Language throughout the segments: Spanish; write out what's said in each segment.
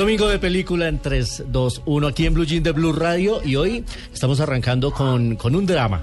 Domingo de película en 3, 2, 1 aquí en Blue Jean de Blue Radio y hoy estamos arrancando con, con un drama.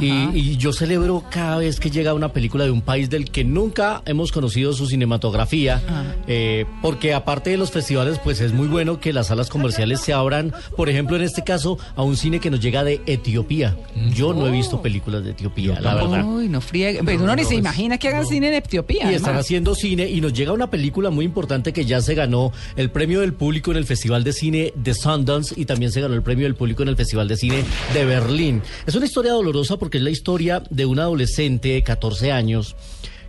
Y, y yo celebro cada vez que llega una película de un país del que nunca hemos conocido su cinematografía, eh, porque aparte de los festivales, pues es muy bueno que las salas comerciales se abran, por ejemplo, en este caso, a un cine que nos llega de Etiopía. Yo no he visto películas de Etiopía, la verdad. Uy, no friegue. Pero uno ni se imagina que hagan cine en Etiopía. Y están haciendo cine y nos llega una película muy importante que ya se ganó el premio del público en el Festival de Cine de Sundance y también se ganó el premio del público en el Festival de Cine de Berlín. Es una historia dolorosa porque es la historia de una adolescente de 14 años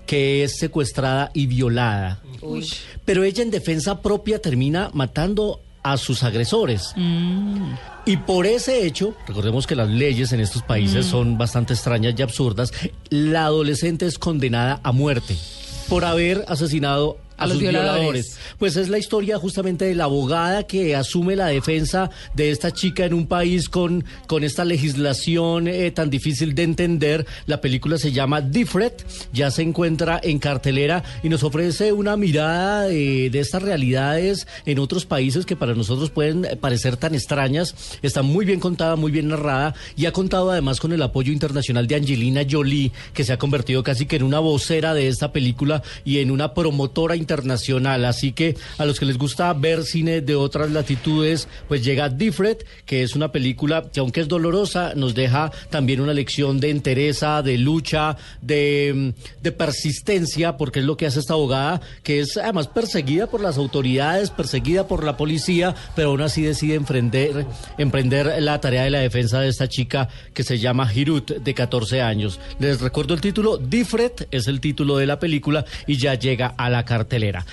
que es secuestrada y violada. Pero ella en defensa propia termina matando a sus agresores. Y por ese hecho, recordemos que las leyes en estos países son bastante extrañas y absurdas, la adolescente es condenada a muerte por haber asesinado a, A los sus violadores. violadores. Pues es la historia justamente de la abogada que asume la defensa de esta chica en un país con, con esta legislación eh, tan difícil de entender. La película se llama Diffret, ya se encuentra en cartelera y nos ofrece una mirada de, de estas realidades en otros países que para nosotros pueden eh, parecer tan extrañas. Está muy bien contada, muy bien narrada y ha contado además con el apoyo internacional de Angelina Jolie, que se ha convertido casi que en una vocera de esta película y en una promotora internacional. Así que a los que les gusta ver cine de otras latitudes, pues llega Diffret, que es una película que aunque es dolorosa, nos deja también una lección de entereza, de lucha, de, mm, de persistencia, porque es lo que hace esta abogada, que es además perseguida por las autoridades, perseguida por la policía, pero aún así decide emprender, emprender la tarea de la defensa de esta chica que se llama Hirut, de 14 años. Les recuerdo el título, Diffret es el título de la película y ya llega a la cartelera.